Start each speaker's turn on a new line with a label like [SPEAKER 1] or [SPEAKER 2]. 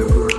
[SPEAKER 1] ever heard